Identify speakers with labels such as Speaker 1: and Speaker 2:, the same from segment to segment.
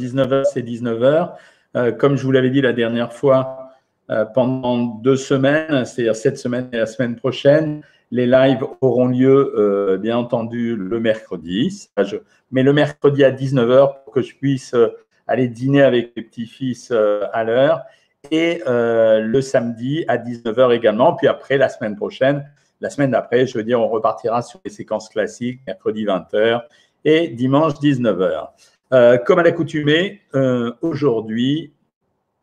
Speaker 1: 19h, c'est 19h. Euh, comme je vous l'avais dit la dernière fois, euh, pendant deux semaines, c'est-à-dire cette semaine et la semaine prochaine, les lives auront lieu, euh, bien entendu, le mercredi. Mais le mercredi à 19h pour que je puisse aller dîner avec les petits-fils à l'heure. Et le samedi à 19h également. Puis après, la semaine prochaine, la semaine d'après, je veux dire, on repartira sur les séquences classiques, mercredi 20h et dimanche 19h. Euh, comme à l'accoutumée, euh, aujourd'hui,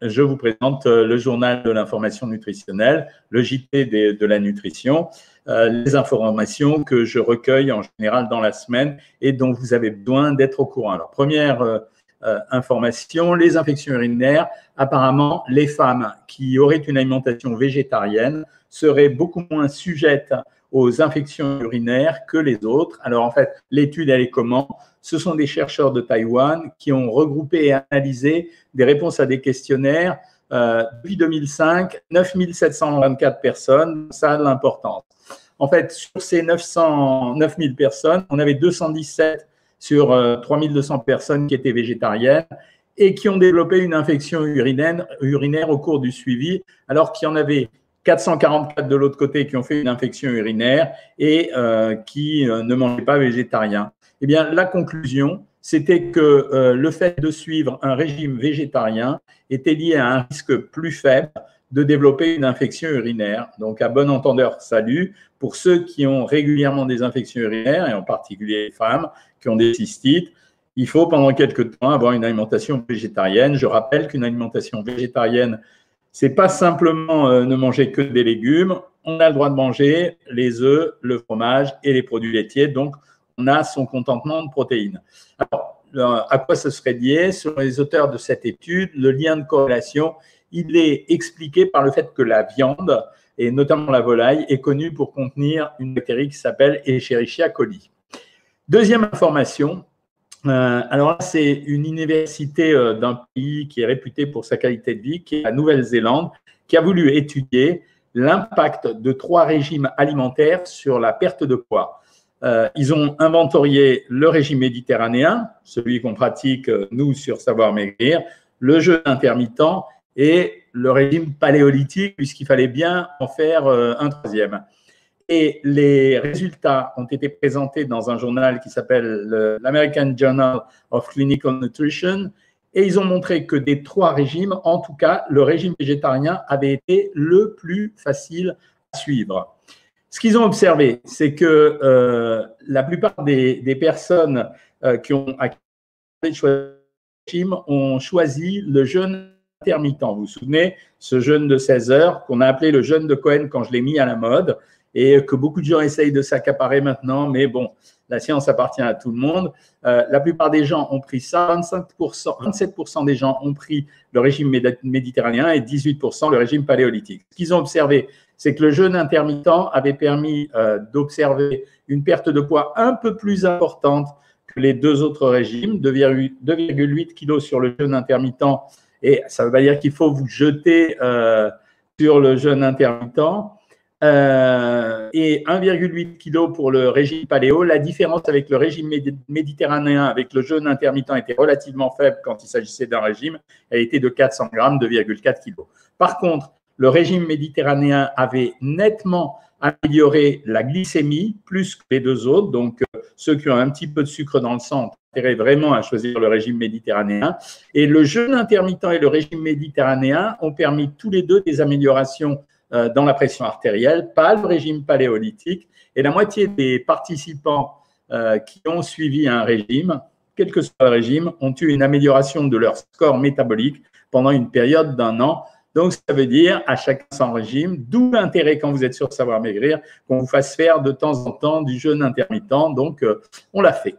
Speaker 1: je vous présente euh, le journal de l'information nutritionnelle, le JT de, la nutrition, les informations que je recueille en général dans la semaine et dont vous avez besoin d'être au courant. Alors, première information, les infections urinaires, apparemment, les femmes qui auraient une alimentation végétarienne seraient beaucoup moins sujettes aux infections urinaires que les autres. Alors en fait, l'étude, elle est comment? Ce sont des chercheurs de Taïwan qui ont regroupé et analysé des réponses à des questionnaires euh, depuis 2005, 9724 personnes, ça a de l'importance. En fait, sur ces 900, 9000 personnes, on avait 217 sur 3200 euh, personnes qui étaient végétariennes et qui ont développé une infection urinaire, urinaire au cours du suivi, alors qu'il y en avait 444 de l'autre côté qui ont fait une infection urinaire et euh, qui euh, ne mangeaient pas végétarien. Eh bien, la conclusion, c'était que euh, le fait de suivre un régime végétarien était lié à un risque plus faible de développer une infection urinaire. Donc, à bon entendeur, salut. Pour ceux qui ont régulièrement des infections urinaires, et en particulier les femmes qui ont des cystites, il faut pendant quelques temps avoir une alimentation végétarienne. Je rappelle qu'une alimentation végétarienne c'est pas simplement euh, ne manger que des légumes. On a le droit de manger les œufs, le fromage et les produits laitiers. Donc, on a son contentement de protéines. Alors, euh, à quoi ce serait lié? Selon les auteurs de cette étude, le lien de corrélation, il est expliqué par le fait que la viande, et notamment la volaille, est connue pour contenir une bactérie qui s'appelle Escherichia coli. Deuxième information, euh, alors c'est une université euh, d'un pays qui est réputé pour sa qualité de vie, qui est la Nouvelle-Zélande, qui a voulu étudier l'impact de trois régimes alimentaires sur la perte de poids. Euh, ils ont inventorié le régime méditerranéen, celui qu'on pratique nous sur Savoir Maigrir, le jeûne intermittent et le régime paléolithique, puisqu'il fallait bien en faire un troisième. Et les résultats ont été présentés dans un journal qui s'appelle l'American Journal of Clinical Nutrition. Et ils ont montré que des trois régimes, en tout cas, le régime végétarien avait été le plus facile à suivre. Ce qu'ils ont observé, c'est que euh, la plupart des, personnes euh, qui ont régime ont choisi le jeûne intermittent. Vous vous souvenez, ce jeûne de 16 heures qu'on a appelé le jeûne de Cohen quand je l'ai mis à la mode et que beaucoup de gens essayent de s'accaparer maintenant, mais bon, la science appartient à tout le monde. Euh, la plupart des gens ont pris ça, 25%, 27% des gens ont pris le régime méditerranéen et 18% le régime paléolithique. Ce qu'ils ont observé, c'est que le jeûne intermittent avait permis euh, d'observer une perte de poids un peu plus importante que les deux autres régimes, 2,8 kg sur le jeûne intermittent, et ça veut pas dire qu'il faut vous jeter euh, sur le jeûne intermittent. Euh, et 1,8 kg pour le régime paléo. La différence avec le régime méditerranéen, avec le jeûne intermittent, était relativement faible quand il s'agissait d'un régime. Elle était de 400 grammes, 2,4 kg. Par contre, le régime méditerranéen avait nettement amélioré la glycémie plus que les deux autres. Donc, euh, ceux qui ont un petit peu de sucre dans le sang intérêt vraiment à choisir le régime méditerranéen. Et le jeûne intermittent et le régime méditerranéen ont permis tous les deux des améliorations dans la pression artérielle, pas le régime paléolithique. Et la moitié des participants euh, qui ont suivi un régime, quel que soit le régime, ont eu une amélioration de leur score métabolique pendant une période d'un an. Donc, ça veut dire à chacun son régime, d'où l'intérêt quand vous êtes sur Savoir Maigrir, qu'on vous fasse faire de temps en temps du jeûne intermittent. Donc, euh, on l'a fait.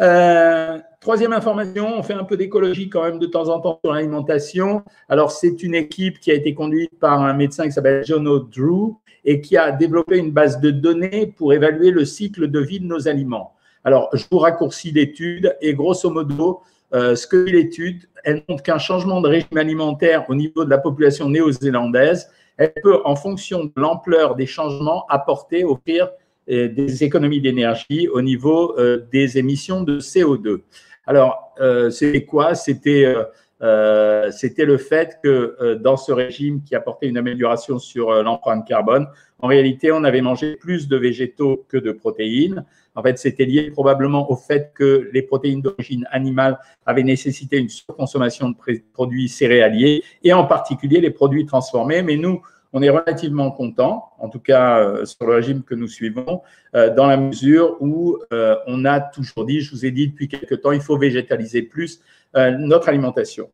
Speaker 1: Euh, troisième information, on fait un peu d'écologie quand même de temps en temps sur l'alimentation. Alors, c'est une équipe qui a été conduite par un médecin qui s'appelle John Drew et qui a développé une base de données pour évaluer le cycle de vie de nos aliments. Alors, je vous raccourcis l'étude et grosso modo, euh, ce que l'étude, elle montre qu'un changement de régime alimentaire au niveau de la population néo-zélandaise, elle peut, en fonction de l'ampleur des changements, apporter, offrir des économies d'énergie au niveau euh, des émissions de CO2. Alors, euh, c'était quoi? C'était euh, c'était le fait que dans ce régime qui apportait une amélioration sur l'empreinte carbone, en réalité, on avait mangé plus de végétaux que de protéines. En fait, c'était lié probablement au fait que les protéines d'origine animale avaient nécessité une surconsommation de produits céréaliers et en particulier les produits transformés. Mais nous, on est relativement content, en tout cas euh, sur le régime que nous suivons, euh, dans la mesure où euh, on a toujours dit, je vous ai dit depuis quelque temps, il faut végétaliser plus notre alimentation.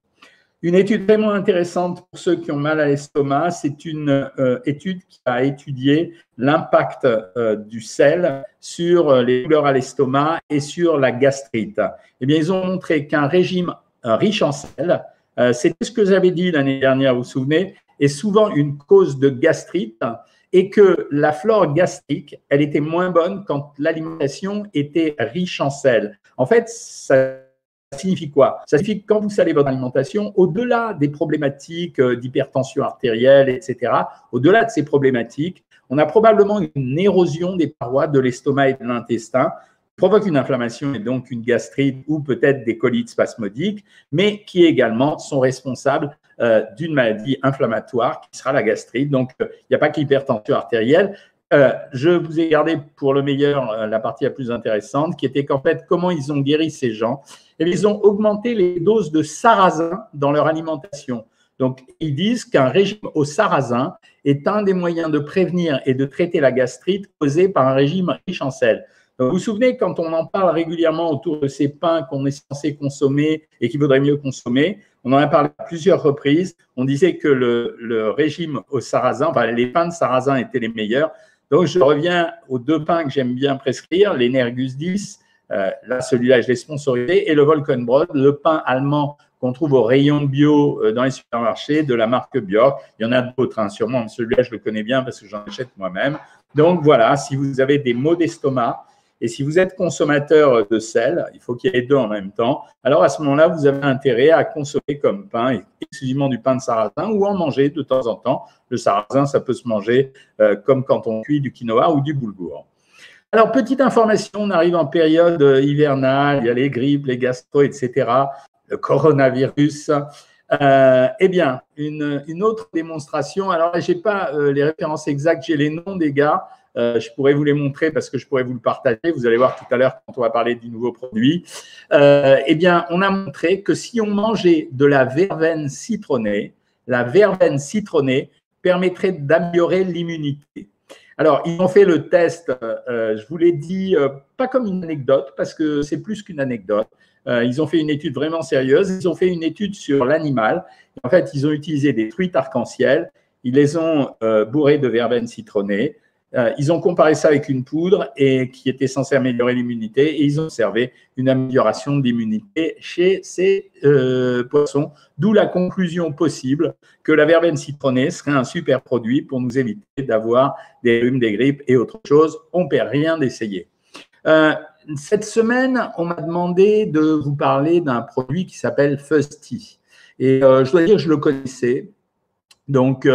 Speaker 1: Une étude vraiment intéressante pour ceux qui ont mal à l'estomac, c'est une étude qui a étudié l'impact du sel sur les douleurs à l'estomac et sur la gastrite. Eh bien, ils ont montré qu'un régime riche en sel, c'est ce que j'avais dit l'année dernière, vous vous souvenez, est souvent une cause de gastrite et que la flore gastrique, elle était moins bonne quand l'alimentation était riche en sel. En fait, ça signifie quoi? Ça signifie que quand vous salez votre alimentation, au-delà des problématiques euh, d'hypertension artérielle, etc., au-delà de ces problématiques, on a probablement une érosion des parois de l'estomac et de l'intestin provoque une inflammation et donc une gastrite ou peut-être des colites spasmodiques, mais qui également sont responsables euh, d'une maladie inflammatoire qui sera la gastrite. Donc, euh, il n'y a pas que l'hypertension artérielle. Euh, je vous ai gardé pour le meilleur la partie la plus intéressante, qui était qu'en fait, comment ils ont guéri ces gens et eh Ils ont augmenté les doses de sarrasin dans leur alimentation. Donc, ils disent qu'un régime au sarrasin est un des moyens de prévenir et de traiter la gastrite causée par un régime riche en sel. Vous vous souvenez, quand on en parle régulièrement autour de ces pains qu'on est censé consommer et qu'il vaudrait mieux consommer, on en a parlé à plusieurs reprises. On disait que le, régime au sarrasin, les pains de sarrasin étaient les meilleurs. Donc je reviens aux deux pains que j'aime bien prescrire, l'Energus 10, euh, là celui-là je l'ai sponsorisé, et le Volkenbrot, le pain allemand qu'on trouve au rayon bio euh, dans les supermarchés de la marque Björk. Il y en a d'autres, hein, sûrement, celui-là je le connais bien parce que j'en achète moi-même. Donc voilà, si vous avez des maux d'estomac, et si vous êtes consommateur de sel, il faut qu'il y ait deux en même temps. Alors à ce moment-là, vous avez intérêt à consommer comme pain exclusivement du pain de sarrasin ou en manger de temps en temps. Le sarrasin, ça peut se manger euh, comme quand on cuit du quinoa ou du boulgour. Alors, petite information, on arrive en période hivernale, il y a les grippes, les gastro, etc., le coronavirus. Euh, eh bien, une, autre démonstration. Alors, je n'ai pas euh, les références exactes, j'ai les noms des gars. Euh, je pourrais vous les montrer parce que je pourrais vous le partager. Vous allez voir tout à l'heure quand on va parler du nouveau produit. Euh, eh bien, on a montré que si on mangeait de la verveine citronnée, la verveine citronnée permettrait d'améliorer l'immunité. Alors, ils ont fait le test, euh, je vous l'ai dit, pas comme une anecdote, parce que c'est plus qu'une anecdote. ils ont fait une étude vraiment sérieuse. Ils ont fait une étude sur l'animal. En fait, ils ont utilisé des truites arc-en-ciel. Ils les ont bourrées de verveine citronnée. Euh, ils ont comparé ça avec une poudre et qui était censée améliorer l'immunité et ils ont observé une amélioration de l'immunité chez ces euh, poissons, d'où la conclusion possible que la verveine citronnée serait un super produit pour nous éviter d'avoir des rhumes, des grippes et autre chose. On ne perd rien d'essayer. Euh, cette semaine, on m'a demandé de vous parler d'un produit qui s'appelle Fusty. Et je dois dire que je le connaissais. Donc,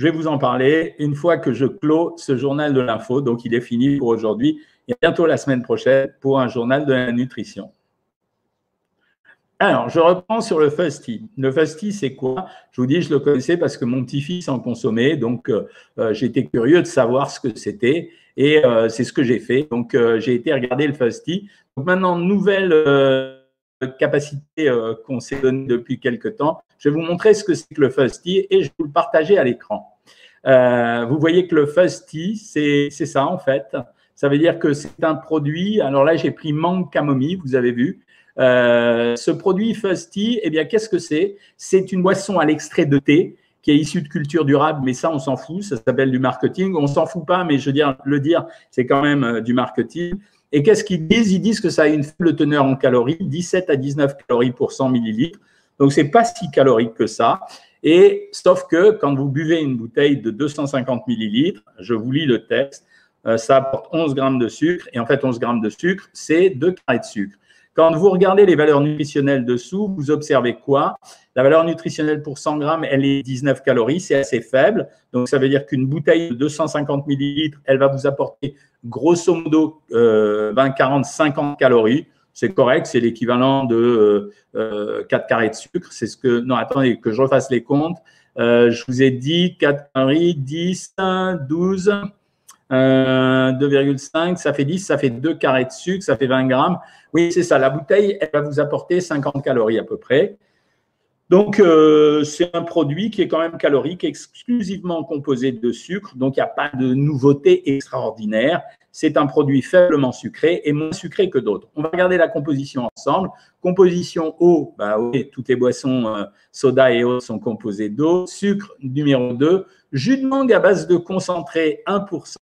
Speaker 1: je vais vous en parler une fois que je clôt ce journal de l'info. Donc, il est fini pour aujourd'hui et bientôt la semaine prochaine pour un journal de la nutrition. Alors, je reprends sur le Fusty. Le Fusty, c'est quoi? Je vous dis, je le connaissais parce que mon petit-fils en consommait. Donc, euh, euh, j'étais curieux de savoir ce que c'était. Et euh, c'est ce que j'ai fait. Donc, j'ai été regarder le Fusty. Donc, maintenant, nouvelle capacité qu'on s'est donnée depuis quelques temps. Je vais vous montrer ce que c'est que le Fusty et je vais vous le partager à l'écran. Euh, vous voyez que le Fusty, c'est ça en fait. Ça veut dire que c'est un produit. Alors là, j'ai pris mangue camomille, vous avez vu. Euh, ce produit Fusty, eh bien, qu'est-ce que c'est? C'est une boisson à l'extrait de thé qui est issue de culture durable, mais ça, on s'en fout. Ça s'appelle du marketing. On s'en fout pas, mais je veux dire, le dire, c'est quand même euh, du marketing. Et qu'est-ce qu'ils disent? Ils disent que ça a une faible teneur en calories, 17 à 19 calories pour 100 millilitres. Donc, c'est pas si calorique que ça. Et sauf que quand vous buvez une bouteille de 250 millilitres, je vous lis le texte, euh, ça apporte 11 grammes de sucre. Et en fait, 11 grammes de sucre, c'est 2 carrés de sucre. Quand vous regardez les valeurs nutritionnelles dessous, vous observez quoi? La valeur nutritionnelle pour 100 grammes, elle est 19 calories, c'est assez faible. Donc, ça veut dire qu'une bouteille de 250 millilitres, elle va vous apporter grosso modo 20, 40, 50 calories. c'est correct, c'est l'équivalent de 4 carrés de sucre. C'est ce que. Non, attendez, que je refasse les comptes. je vous ai dit 4 carrés, 10, 12. 2,5, ça fait 10, ça fait 2 carrés de sucre, ça fait 20 grammes. Oui, c'est ça. La bouteille, elle va vous apporter 50 calories à peu près. Donc, euh, c'est un produit qui est quand même calorique, exclusivement composé de sucre. Donc, il n'y a pas de nouveauté extraordinaire. C'est un produit faiblement sucré et moins sucré que d'autres. On va regarder la composition ensemble. Composition eau, bah oui, toutes les boissons euh, soda et eau sont composées d'eau. Sucre numéro 2, jus de mangue à base de concentré 1%.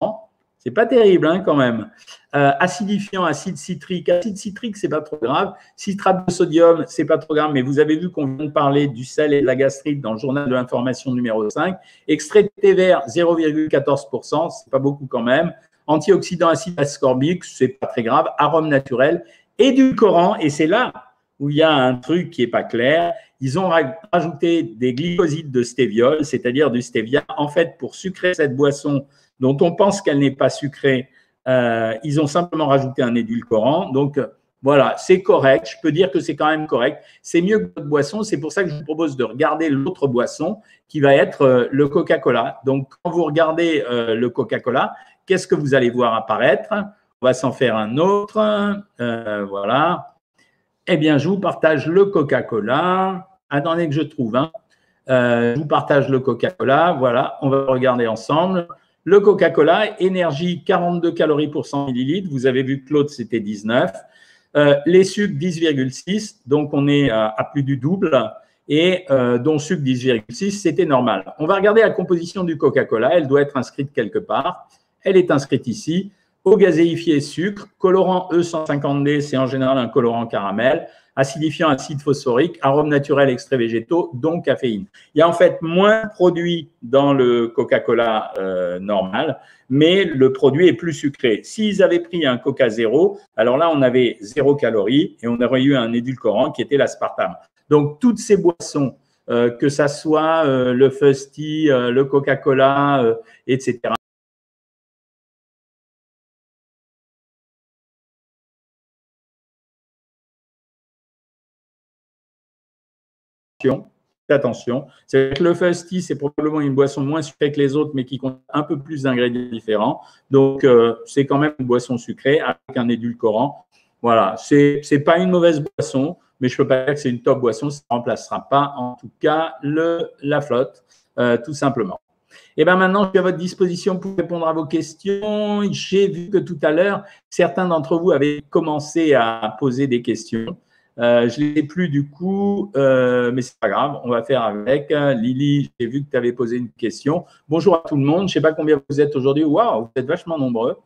Speaker 1: C'est pas terrible hein, quand même. Euh, acidifiant, acide citrique. Acide citrique, c'est pas trop grave. Citrate de sodium, c'est pas trop grave, mais vous avez vu qu'on vient de parler du sel et de la gastrite dans le journal de l'information numéro 5. Extrait de thé vert, 0,14%, c'est pas beaucoup quand même. Antioxydant acide ascorbique, c'est pas très grave. Arôme naturel. Édulcorant, et c'est là où il y a un truc qui est pas clair. Ils ont rajouté des glycosides de stéviol, c'est-à-dire du stevia. En fait, pour sucrer cette boisson, dont on pense qu'elle n'est pas sucrée, euh, ils ont simplement rajouté un édulcorant. Donc, voilà, c'est correct. Je peux dire que c'est quand même correct. C'est mieux que votre boisson. C'est pour ça que je vous propose de regarder l'autre boisson qui va être euh, le Coca-Cola. Donc, quand vous regardez euh, le Coca-Cola, qu'est-ce que vous allez voir apparaître? On va s'en faire un autre. voilà. Eh bien, je vous partage le Coca-Cola. Attendez que je trouve un. je vous partage le Coca-Cola. Voilà, on va regarder ensemble. Le Coca-Cola, énergie 42 calories pour 100 millilitres. Vous avez vu Claude, c'était 19. Euh, les sucres 10,6, donc on est à, plus du double. Et euh, dont sucre 10,6, c'était normal. On va regarder la composition du Coca-Cola. Elle doit être inscrite quelque part. Elle est inscrite ici. Eau gazéifiée, sucre. Colorant E150D, c'est en général un colorant caramel acidifiant acide phosphorique, arôme naturel, extraits végétaux, donc caféine. Il y a en fait moins de produits dans le Coca-Cola euh, normal, mais le produit est plus sucré. S'ils avaient pris un Coca zéro, alors là, on avait zéro calorie et on aurait eu un édulcorant qui était l'aspartame. Donc, toutes ces boissons, euh, que ça soit euh, le Fusty, le Coca-Cola, etc., attention. C'est que le Fusty, c'est probablement une boisson moins sucrée que les autres, mais qui compte un peu plus d'ingrédients différents. Donc, euh, c'est quand même une boisson sucrée avec un édulcorant. Voilà, c'est n'est pas une mauvaise boisson, mais je ne peux pas dire que c'est une top boisson. Ça ne remplacera pas, en tout cas, la flotte, euh, tout simplement. Et bien maintenant, je suis à votre disposition pour répondre à vos questions. J'ai vu que tout à l'heure, certains d'entre vous avaient commencé à poser des questions. Euh, je ne l'ai plus du coup, euh, mais c'est pas grave, on va faire avec. Lily, j'ai vu que tu avais posé une question. Bonjour à tout le monde, je ne sais pas combien vous êtes aujourd'hui. Waouh, vous êtes vachement nombreux.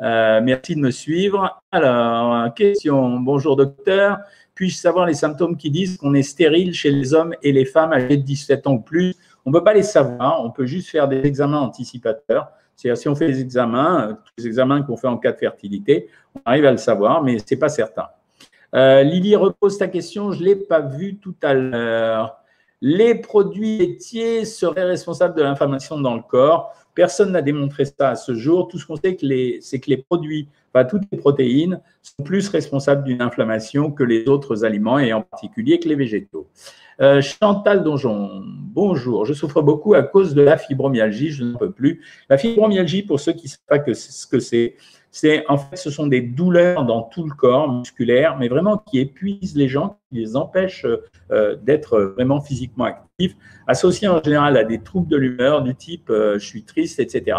Speaker 1: Euh, merci de me suivre. Alors, question. Bonjour docteur. Puis-je savoir les symptômes qui disent qu'on est stérile chez les hommes et les femmes âgés de 17 ans ou plus? On ne peut pas les savoir, on peut juste faire des examens anticipateurs. C'est-à-dire, si on fait des examens, tous les examens qu'on fait en cas de fertilité, on arrive à le savoir, mais ce n'est pas certain. Euh, Lily repose ta question, je ne l'ai pas vue tout à l'heure. Les produits laitiers seraient responsables de l'inflammation dans le corps. Personne n'a démontré ça à ce jour. Tout ce qu'on sait, c'est que les produits, enfin toutes les protéines, sont plus responsables d'une inflammation que les autres aliments et en particulier que les végétaux. Euh, Chantal Donjon, bonjour. Je souffre beaucoup à cause de la fibromyalgie, je n'en peux plus. La fibromyalgie, pour ceux qui ne savent pas ce que c'est, c'est en fait, ce sont des douleurs dans tout le corps musculaire, mais vraiment qui épuisent les gens, qui les empêchent euh, d'être vraiment physiquement actifs, associés en général à des troubles de l'humeur du type euh, je suis triste, etc.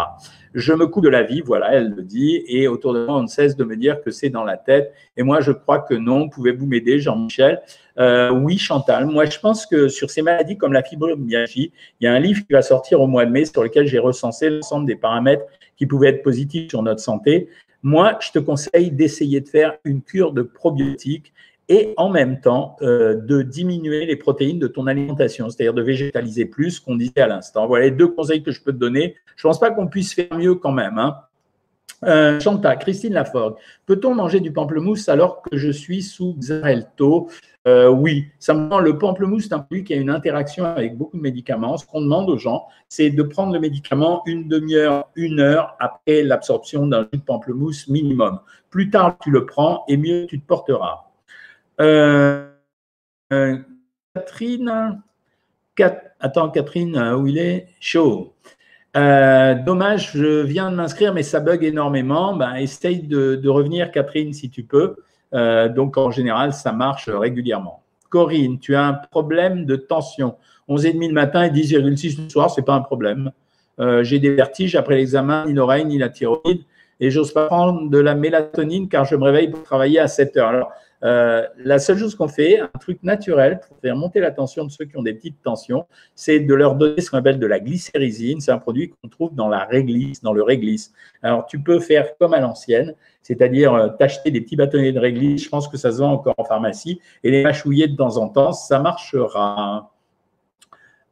Speaker 1: Je me coupe de la vie, voilà, elle le dit, et autour de moi, on ne cesse de me dire que c'est dans la tête. Et moi, je crois que non. Pouvez-vous m'aider, Jean-Michel? Euh, Oui, Chantal. Moi, je pense que sur ces maladies comme la fibromyalgie, il y a un livre qui va sortir au mois de mai sur lequel j'ai recensé l'ensemble des paramètres qui pouvaient être positifs sur notre santé. Moi, je te conseille d'essayer de faire une cure de probiotiques et en même temps euh, de diminuer les protéines de ton alimentation, c'est-à-dire de végétaliser plus, qu'on disait à l'instant. Voilà les deux conseils que je peux te donner. Je ne pense pas qu'on puisse faire mieux quand même. Hein. Euh, Chanta, Christine Laforgue, peut-on manger du pamplemousse alors que je suis sous Xarelto? Euh, Oui, simplement le pamplemousse c'est un produit qui a une interaction avec beaucoup de médicaments. Ce qu'on demande aux gens, c'est de prendre le médicament une demi-heure, une heure après l'absorption d'un jus de pamplemousse minimum. Plus tard tu le prends et mieux tu te porteras. Euh, Catherine, attends Catherine, où il est? Chaud. Euh, dommage, je viens de m'inscrire, mais ça bug énormément. Ben, essaye de, revenir, Catherine, si tu peux. Euh, donc, en général, ça marche régulièrement. Corinne, tu as un problème de tension. 11,5 le matin et 10,6 le soir, ce n'est pas un problème. Euh, j'ai des vertiges après l'examen, ni l'oreille, ni la thyroïde, et j'ose pas prendre de la mélatonine car je me réveille pour travailler à 7 heures. Alors, euh, la seule chose qu'on fait, un truc naturel pour faire monter la tension de ceux qui ont des petites tensions, c'est de leur donner ce qu'on appelle de la glycérysine. C'est un produit qu'on trouve dans la réglisse, dans le réglisse. Alors, tu peux faire comme à l'ancienne, c'est-à-dire euh, t'acheter des petits bâtonnets de réglisse. Je pense que ça se vend encore en pharmacie et les mâchouiller de temps en temps, ça marchera.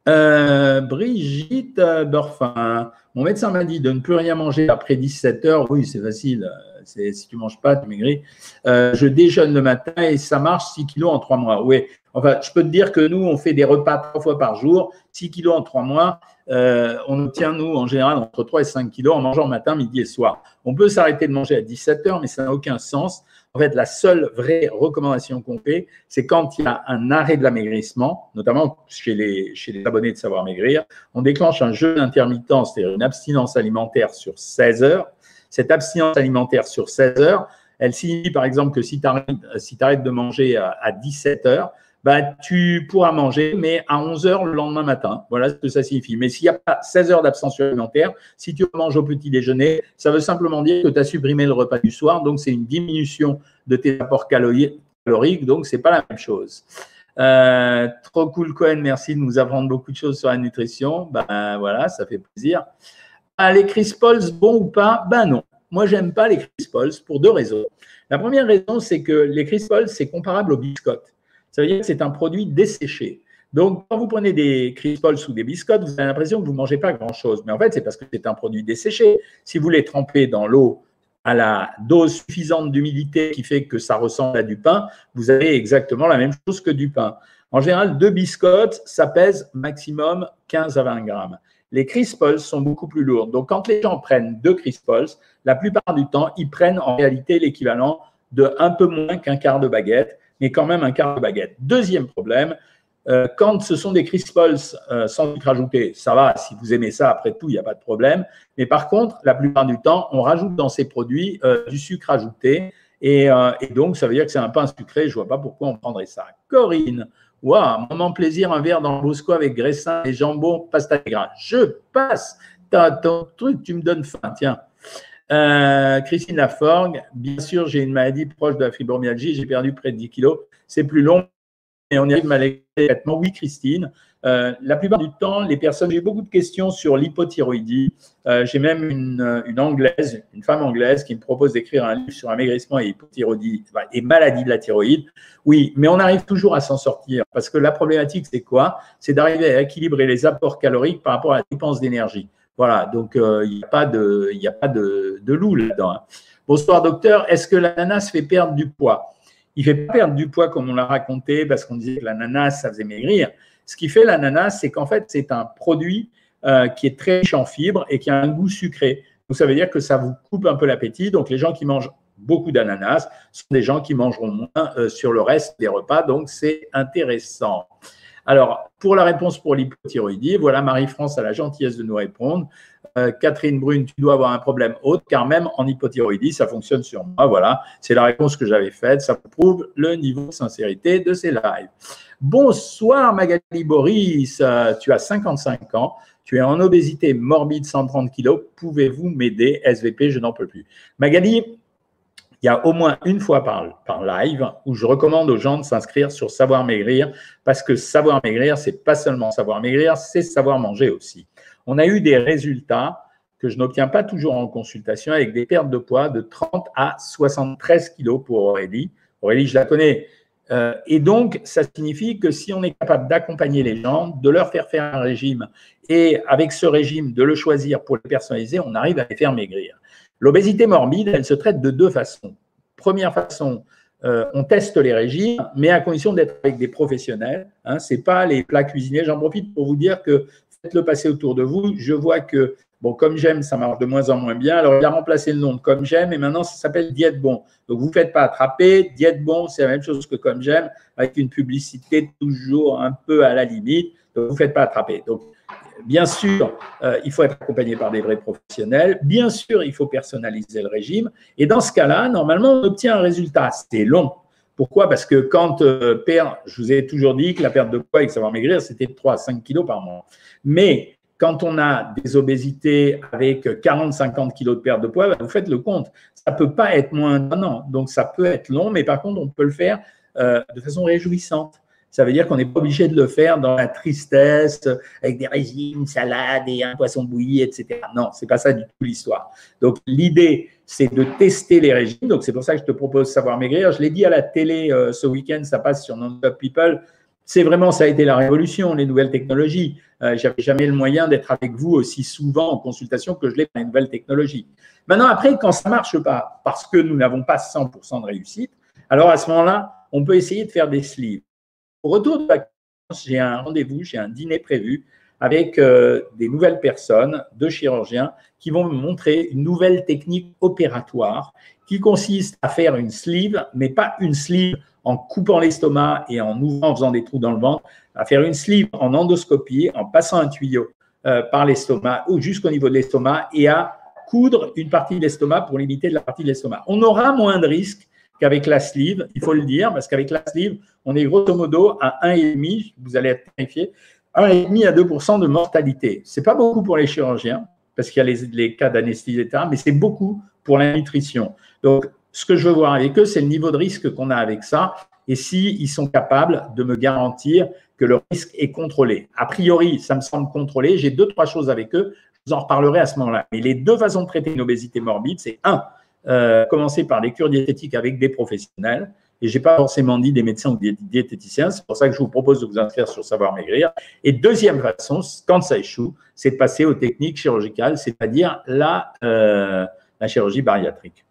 Speaker 1: Euh, Brigitte Dorfin, mon médecin m'a dit de ne plus rien manger après 17 heures. Oui, c'est facile si tu manges pas, tu maigris. Euh, je déjeune le matin et ça marche 6 kilos en 3 mois. Oui, enfin, je peux te dire que nous, on fait des repas trois fois par jour, 6 kilos en 3 mois. Euh, on obtient, nous, en général, entre 3 et 5 kilos en mangeant matin, midi et soir. On peut s'arrêter de manger à 17 heures, mais ça n'a aucun sens. En fait, la seule vraie recommandation qu'on fait, c'est quand il y a un arrêt de l'amaigrissement, notamment chez les, chez les abonnés de Savoir Maigrir, on déclenche un jeûne intermittent, c'est-à-dire une abstinence alimentaire sur 16 heures. Cette abstinence alimentaire sur 16 heures, elle signifie par exemple que si tu arrêtes, de manger à, 17 heures, bah, tu pourras manger, mais à 11 heures le lendemain matin. Voilà ce que ça signifie. Mais s'il n'y a pas 16 heures d'abstention alimentaire, si tu manges au petit déjeuner, ça veut simplement dire que tu as supprimé le repas du soir. Donc, c'est une diminution de tes apports caloriques. Donc, ce n'est pas la même chose. Euh, trop cool, Cohen. Merci de nous apprendre beaucoup de choses sur la nutrition. Ben voilà, ça fait plaisir. Les Chris Pauls, bon ou pas? Ben non. Moi, j'aime pas les Chris pour deux raisons. La première raison, c'est que les Chris c'est comparable aux biscottes. Ça veut dire que c'est un produit desséché. Donc, quand vous prenez des Chris Pauls ou des biscottes, vous avez l'impression que vous ne mangez pas grand-chose. Mais en fait, c'est parce que c'est un produit desséché. Si vous les trempez dans l'eau à la dose suffisante d'humidité qui fait que ça ressemble à du pain, vous avez exactement la même chose que du pain. En général, deux biscottes, ça pèse maximum 15 à 20 grammes les Crispols sont beaucoup plus lourds. Donc, quand les gens prennent deux Crispols, la plupart du temps, ils prennent en réalité l'équivalent de un peu moins qu'un quart de baguette, mais quand même un quart de baguette. Deuxième problème, euh, quand ce sont des Crispols euh, sans sucre ajouté, ça va, si vous aimez ça, après tout, il n'y a pas de problème. Mais par contre, la plupart du temps, on rajoute dans ces produits euh, du sucre ajouté. Et, et, donc, ça veut dire que c'est un pain sucré. Je ne vois pas pourquoi on prendrait ça. Corinne, Waouh, moment plaisir, un verre dans le Bosco avec graissin et jambon, pasta gras. Je passe. ton truc, tu me donnes faim. Tiens. Euh, Christine Laforgue, bien sûr, j'ai une maladie proche de la fibromyalgie, j'ai perdu près de 10 kilos. C'est plus long, et on y arrive malgré Oui, Christine. Euh, la plupart du temps, les personnes, j'ai beaucoup de questions sur l'hypothyroïdie. Euh, j'ai même une, une, anglaise, une femme anglaise qui me propose d'écrire un livre sur amaigrissement et hypothyroïdie et maladie de la thyroïde. Oui, mais on arrive toujours à s'en sortir parce que la problématique, c'est quoi? C'est d'arriver à équilibrer les apports caloriques par rapport à la dépense d'énergie. Voilà, donc euh, il n'y a pas de, y a pas de, de loup là-dedans. Hein. Bonsoir docteur, est-ce que l'ananas fait perdre du poids? Il ne fait pas perdre du poids comme on l'a raconté parce qu'on disait que l'ananas, ça faisait maigrir. Ce qui fait l'ananas, c'est qu'en fait, c'est un produit euh, qui est très riche en fibres et qui a un goût sucré. Donc, ça veut dire que ça vous coupe un peu l'appétit. Donc, les gens qui mangent beaucoup d'ananas sont des gens qui mangeront moins euh, sur le reste des repas. Donc, c'est intéressant. Alors, pour la réponse pour l'hypothyroïdie, voilà, Marie-France a la gentillesse de nous répondre. Euh, Catherine Brune, tu dois avoir un problème autre, car même en hypothyroïdie, ça fonctionne sur moi. Voilà, c'est la réponse que j'avais faite. Ça prouve le niveau de sincérité de ces lives. Bonsoir Magali Boris, euh, tu as 55 ans, tu es en obésité morbide, 130 kg. Pouvez-vous m'aider SVP, je n'en peux plus. Magali, il y a au moins une fois par, live où je recommande aux gens de s'inscrire sur Savoir Maigrir parce que Savoir Maigrir, c'est pas seulement savoir maigrir, c'est savoir manger aussi. On a eu des résultats que je n'obtiens pas toujours en consultation avec des pertes de poids de 30 à 73 kilos pour Aurélie. Aurélie, je la connais, euh, et donc, ça signifie que si on est capable d'accompagner les gens, de leur faire faire un régime, et avec ce régime, de le choisir pour le personnaliser, on arrive à les faire maigrir. L'obésité morbide, elle se traite de deux façons. Première façon, euh, on teste les régimes, mais à condition d'être avec des professionnels. Hein, Ce n'est pas les plats cuisinés. J'en profite pour vous dire que faites-le passer autour de vous. Je vois que, bon, comme j'aime, ça marche de moins en moins bien. Alors, il a remplacé le nom de comme j'aime et maintenant, ça s'appelle Diète Bon. Donc, vous ne faites pas attraper. Diète Bon, c'est la même chose que comme j'aime, avec une publicité toujours un peu à la limite. Donc, vous ne faites pas attraper. Donc, Bien sûr, euh, il faut être accompagné par des vrais professionnels. Bien sûr, il faut personnaliser le régime. Et dans ce cas-là, normalement, on obtient un résultat. C'est long. Pourquoi? Parce que quand euh, perd, je vous ai toujours dit que la perte de poids avec savoir maigrir, c'était 3 à 5 kilos par mois. Mais quand on a des obésités avec 40-50 kilos de perte de poids, vous faites le compte. Ça ne peut pas être moins d'un an. Donc, ça peut être long, mais par contre, on peut le faire euh, de façon réjouissante. Ça veut dire qu'on n'est pas obligé de le faire dans la tristesse, avec des régimes, salade et un poisson bouilli, etc. Non, c'est pas ça du tout l'histoire. Donc l'idée, c'est de tester les régimes. Donc c'est pour ça que je te propose Savoir Maigrir. Je l'ai dit à la télé euh, ce week-end, ça passe sur Non-Stop People. C'est vraiment, ça a été la révolution, les nouvelles technologies. Euh, J'avais jamais le moyen d'être avec vous aussi souvent en consultation que je l'ai pour les nouvelles technologies. Maintenant, après, quand ça marche pas, parce que nous n'avons pas 100% de réussite, alors à ce moment-là, on peut essayer de faire des sleeves. Au retour de vacances, j'ai un rendez-vous, j'ai un dîner prévu avec euh, des nouvelles personnes, deux chirurgiens, qui vont me montrer une nouvelle technique opératoire qui consiste à faire une sleeve, mais pas une sleeve en coupant l'estomac et en ouvrant, en faisant des trous dans le ventre, à faire une sleeve en endoscopie, en passant un tuyau euh, par l'estomac ou jusqu'au niveau de l'estomac et à coudre une partie de l'estomac pour limiter la partie de l'estomac. On aura moins de risques qu'avec la sleeve, il faut le dire, parce qu'avec la sleeve, on est grosso modo à 1,5, vous allez être terrifié, 1,5 à 2 de mortalité. Ce n'est pas beaucoup pour les chirurgiens, parce qu'il y a les, cas d'anesthésie, etc., mais c'est beaucoup pour la nutrition. Donc, ce que je veux voir avec eux, c'est le niveau de risque qu'on a avec ça, et s'ils ils sont capables de me garantir que le risque est contrôlé. A priori, ça me semble contrôlé. J'ai deux, trois choses avec eux. Je vous en reparlerai à ce moment-là. Mais les deux façons de traiter une obésité morbide, c'est un, euh, commencer par des cures diététiques avec des professionnels. Et je n'ai pas forcément dit des médecins ou des diététiciens. C'est pour ça que je vous propose de vous inscrire sur Savoir Maigrir. Et deuxième façon, quand ça échoue, c'est de passer aux techniques chirurgicales, c'est-à-dire la, euh, la chirurgie bariatrique.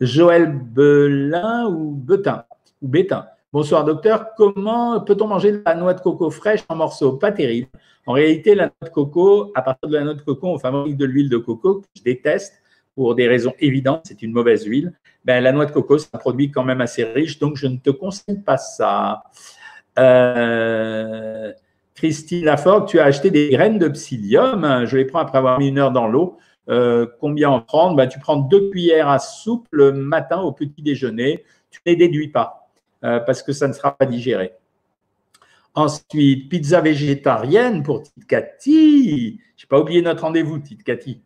Speaker 1: Joël Belin ou Betin ou Bétain. Bonsoir docteur, comment peut-on manger de la noix de coco fraîche en morceaux Pas terrible. En réalité, la noix de coco, à partir de la noix de coco, on fabrique de l'huile de coco que je déteste pour des raisons évidentes, c'est une mauvaise huile. Ben, la noix de coco, c'est un produit quand même assez riche, donc je ne te conseille pas ça. Euh, Christine Laforgue, tu as acheté des graines de psyllium. Je les prends après avoir mis une heure dans l'eau. Euh, combien en prendre? Ben, Tu prends deux cuillères à soupe le matin au petit déjeuner. Tu ne les déduis pas euh, parce que ça ne sera pas digéré. Ensuite, pizza végétarienne pour Tite Cathy. Je n'ai pas oublié notre rendez-vous, Tite Cathy.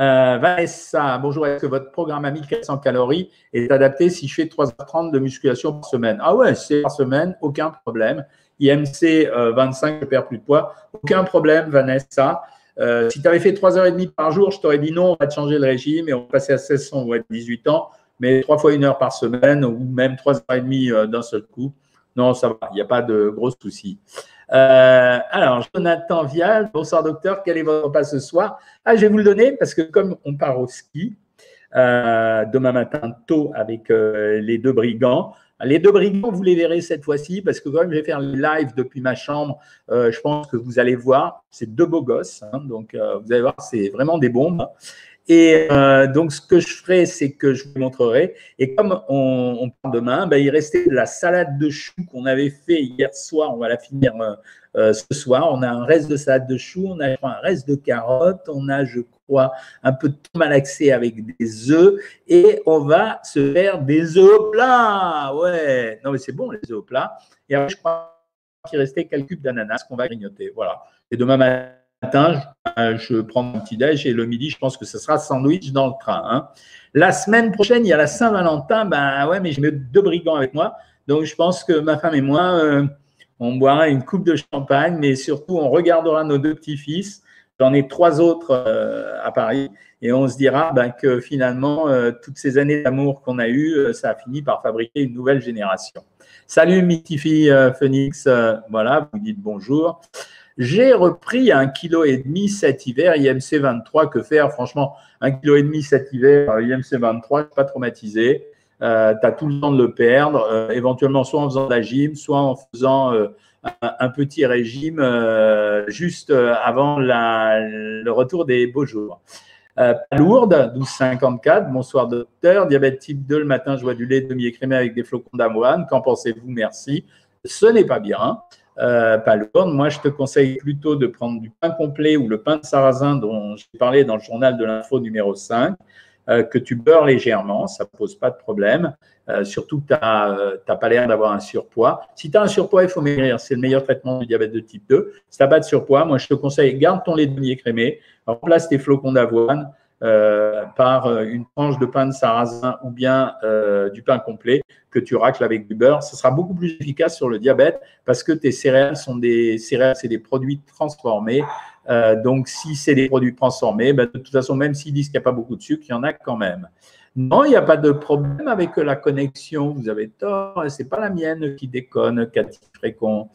Speaker 1: Euh, Vanessa, bonjour. Est-ce que votre programme à 1400 calories est adapté si je fais 3h30 de musculation par semaine? Ah ouais, c'est par semaine, aucun problème. IMC 25, euh, je perds plus de poids, aucun problème, Vanessa. Euh, si tu avais fait 3h30 par jour, je t'aurais dit non, on va te changer le régime et on va passer à 1600 ou à 18 ans, mais trois fois une heure par semaine ou même 3h30 d'un seul coup. Non, ça va, il n'y a pas de gros soucis. Euh, alors, Jonathan Vial, bonsoir docteur, quel est votre repas ce soir? Ah, je vais vous le donner parce que comme on part au ski euh, demain matin tôt avec euh, les deux brigands, les deux brigands, vous les verrez cette fois-ci parce que comme je vais faire le live depuis ma chambre, je pense que vous allez voir, c'est deux beaux gosses, hein, donc vous allez voir, c'est vraiment des bombes. Et euh, donc, ce que je ferai, c'est que je vous montrerai. Et comme on, on part demain, ben, il restait de la salade de choux qu'on avait fait hier soir. On va la finir euh, euh, ce soir. On a un reste de salade de choux, on a un reste de carottes, on a, je crois, un peu de malaxé avec des œufs. Et on va se faire des œufs au plat. Ouais, non, mais c'est bon, les œufs au plat. Et après, je crois qu'il restait quelques cubes d'ananas qu'on va grignoter. Voilà. Et demain matin, matin, je prends mon petit déj et le midi, je pense que ce sera sandwich dans le train. Hein. La semaine prochaine, il y a la Saint-Valentin. Ben ouais, mais j'ai deux brigands avec moi. Donc, je pense que ma femme et moi, euh, on boira une coupe de champagne, mais surtout, on regardera nos deux petits-fils. J'en ai trois autres euh, à Paris. Et on se dira ben, que finalement, euh, toutes ces années d'amour qu'on a eues, ça a fini par fabriquer une nouvelle génération. Salut, Mitifi Phoenix. voilà, vous dites bonjour. J'ai repris un kilo et demi cet hiver, IMC 23, que faire? Franchement, un kilo et demi cet hiver, IMC 23, je suis pas traumatisé. Euh, tu as tout le temps de le perdre, euh, éventuellement soit en faisant de la gym, soit en faisant euh, un, petit régime juste avant le retour des beaux jours. Palourde, 1254, bonsoir docteur. Diabète type 2, le matin, je vois du lait demi-écrémé avec des flocons d'avoine. Qu'en pensez-vous? Merci. Ce n'est pas bien. Euh, Palourde, moi je te conseille plutôt de prendre du pain complet ou le pain de sarrasin dont j'ai parlé dans le journal de l'info numéro 5. Euh, que tu beurres légèrement, ça ne pose pas de problème. Euh, surtout que tu n'as pas l'air d'avoir un surpoids. Si tu as un surpoids, il faut maigrir. C'est le meilleur traitement du diabète de type 2. Si tu n'as pas de surpoids, moi je te conseille, garde ton lait demi-écrémé, remplace tes flocons d'avoine euh, par une tranche de pain de sarrasin ou bien du pain complet que tu racles avec du beurre. Ce sera beaucoup plus efficace sur le diabète parce que tes céréales sont des céréales, c'est des produits transformés. Euh, donc, si c'est des produits transformés, ben, de toute façon, même s'ils disent qu'il n'y a pas beaucoup de sucre, il y en a quand même. Non, il n'y a pas de problème avec la connexion. Vous avez tort. Ce n'est pas la mienne qui déconne, Cathy Frécon.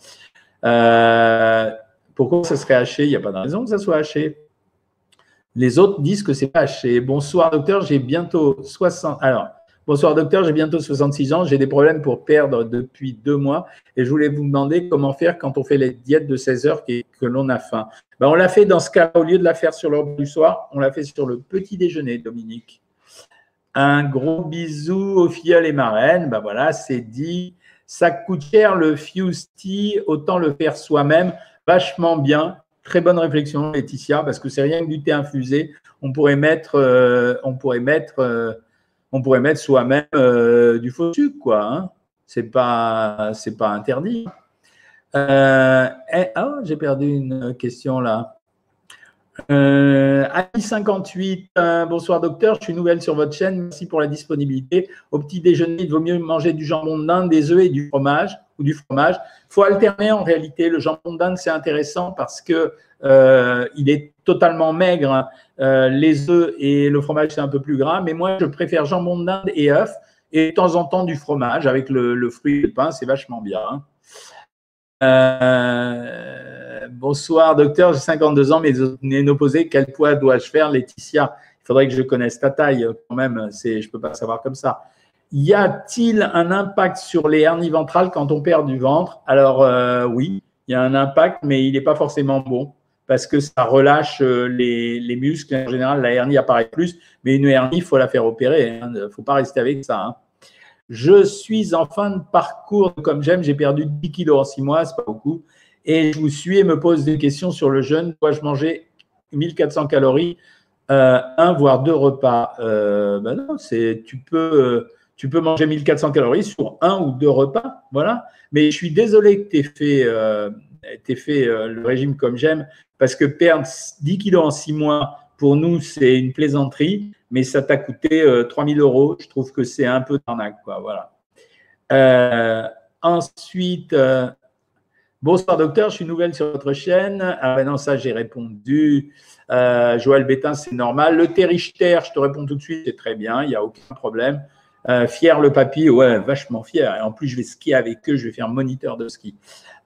Speaker 1: Euh, pourquoi ça serait haché? Il n'y a pas de raison que ça soit haché. Les autres disent que c'est haché. Bonsoir, docteur. J'ai bientôt 60. Alors, Bonsoir docteur, j'ai bientôt 66 ans, j'ai des problèmes pour perdre depuis deux mois et je voulais vous demander comment faire quand on fait les diètes de 16 heures et que l'on a faim. Ben, on l'a fait dans ce cas, au lieu de la faire sur l'heure du soir, on l'a fait sur le petit déjeuner, Dominique. Un gros bisou aux filles et marraines. Ben voilà, c'est dit. Ça coûte cher le Fuse autant le faire soi-même. Vachement bien. Très bonne réflexion, Laetitia, parce que c'est rien que du thé infusé. On pourrait mettre, euh, euh, soi-même euh, du faux sucre, quoi. Hein. C'est pas, interdit. Euh, ah, j'ai perdu une question là. Euh, 58, euh, bonsoir docteur, je suis nouvelle sur votre chaîne, merci pour la disponibilité. Au petit déjeuner, il vaut mieux manger du jambon d'Inde, des œufs et du fromage ou du fromage. Il faut alterner en réalité. Le jambon d'Inde, c'est intéressant parce que il est totalement maigre. Hein. Euh, les œufs et le fromage, c'est un peu plus gras. Mais moi, je préfère jambon d'Inde et œufs. Et de temps en temps, du fromage avec le, fruit et le pain, c'est vachement bien. Hein. Euh, bonsoir, docteur. J'ai 52 ans, mais ménopausée. Quel poids dois-je faire, Laetitia? Il faudrait que je connaisse ta taille quand même. Je ne peux pas savoir comme ça. Y a-t-il un impact sur les hernies ventrales quand on perd du ventre? Alors, euh, oui, il y a un impact, mais il n'est pas forcément bon parce que ça relâche euh, les, muscles. En général, la hernie apparaît plus, mais une hernie, il faut la faire opérer. Il hein. ne faut pas rester avec ça. Hein. Je suis en fin de parcours comme j'aime. J'ai perdu 10 kilos en 6 mois, c'est pas beaucoup. Et je vous suis et me pose des questions sur le jeûne. Dois-je manger 1400 calories, euh, un voire deux repas? Euh, ben non, tu peux tu peux manger 1400 calories sur un ou deux repas, voilà. Mais je suis désolé que tu aies fait, fait le régime comme j'aime, parce que perdre 10 kilos en 6 mois, pour nous, c'est une plaisanterie, mais ça t'a coûté 3000 euh, euros. Je trouve que c'est un peu d'arnaque, quoi. Voilà. Euh, ensuite, euh, bonsoir docteur, je suis nouvelle sur votre chaîne. Ah ben non, ça j'ai répondu. Joël Bétain, c'est normal. Le Terrichter, je te réponds tout de suite, c'est très bien, il n'y a aucun problème. fier le papy, ouais, vachement fier. Et en plus, je vais skier avec eux, je vais faire moniteur de ski.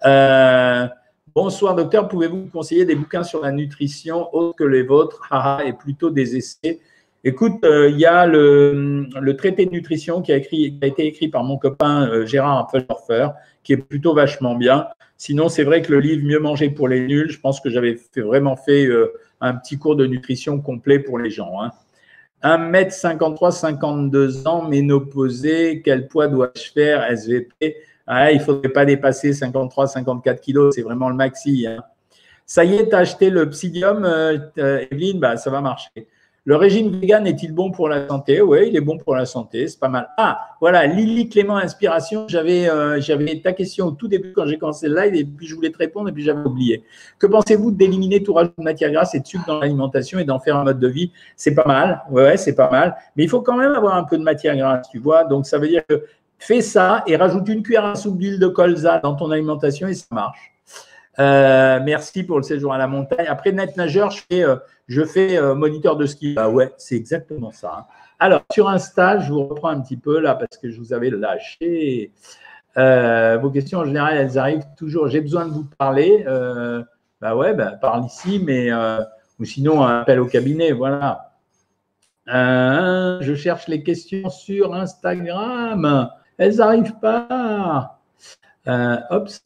Speaker 1: Euh, Bonsoir docteur, pouvez-vous conseiller des bouquins sur la nutrition autres que les vôtres? Et plutôt des essais Écoute, euh, il y a le, traité de nutrition qui a, été écrit par mon copain euh, Gérard Apfeldorfer, qui est plutôt vachement bien. Sinon, c'est vrai que le livre Mieux manger pour les nuls, je pense que j'avais vraiment fait euh, un petit cours de nutrition complet pour les gens. 1m53, hein. 52 ans, ménopausée, quel poids dois-je faire SVP ah, il ne faudrait pas dépasser 53, 54 kilos, c'est vraiment le maxi. Hein. Ça y est, tu as acheté le Psydium, euh, euh, Evelyne, bah, ça va marcher. Le régime vegan est-il bon pour la santé? Oui, il est bon pour la santé, c'est pas mal. Ah, voilà, Lily Clément Inspiration, j'avais euh, j'avais ta question au tout début quand j'ai commencé le live et puis je voulais te répondre et puis j'avais oublié. Que pensez-vous d'éliminer tout rajout de matière grasse et de sucre dans l'alimentation et d'en faire un mode de vie? C'est pas mal, ouais, c'est pas mal. Mais il faut quand même avoir un peu de matière grasse, tu vois. Donc ça veut dire que Fais ça et rajoute une cuillère à soupe d'huile de colza dans ton alimentation et ça marche. Euh, merci pour le séjour à la montagne. Après net nageur, je fais, euh, euh, moniteur de ski. Bah ouais, c'est exactement ça. Hein. Alors, sur Insta, je vous reprends un petit peu là parce que je vous avais lâché. vos questions en général, elles arrivent toujours. J'ai besoin de vous parler. Bah ouais, bah, parle ici, mais ou sinon un appel au cabinet, voilà. je cherche les questions sur Instagram. Elles n'arrivent pas. Euh,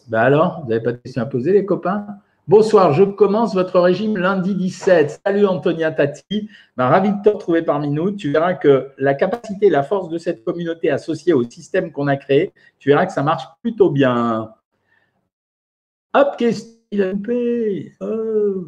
Speaker 1: bah alors, vous n'avez pas de questions à poser, les copains? Bonsoir, je commence votre régime lundi 17. Salut Antonia Tati, bah, ravi de te retrouver parmi nous. Tu verras que la capacité la force de cette communauté associée au système qu'on a créé, tu verras que ça marche plutôt bien. Hop, question. Oh.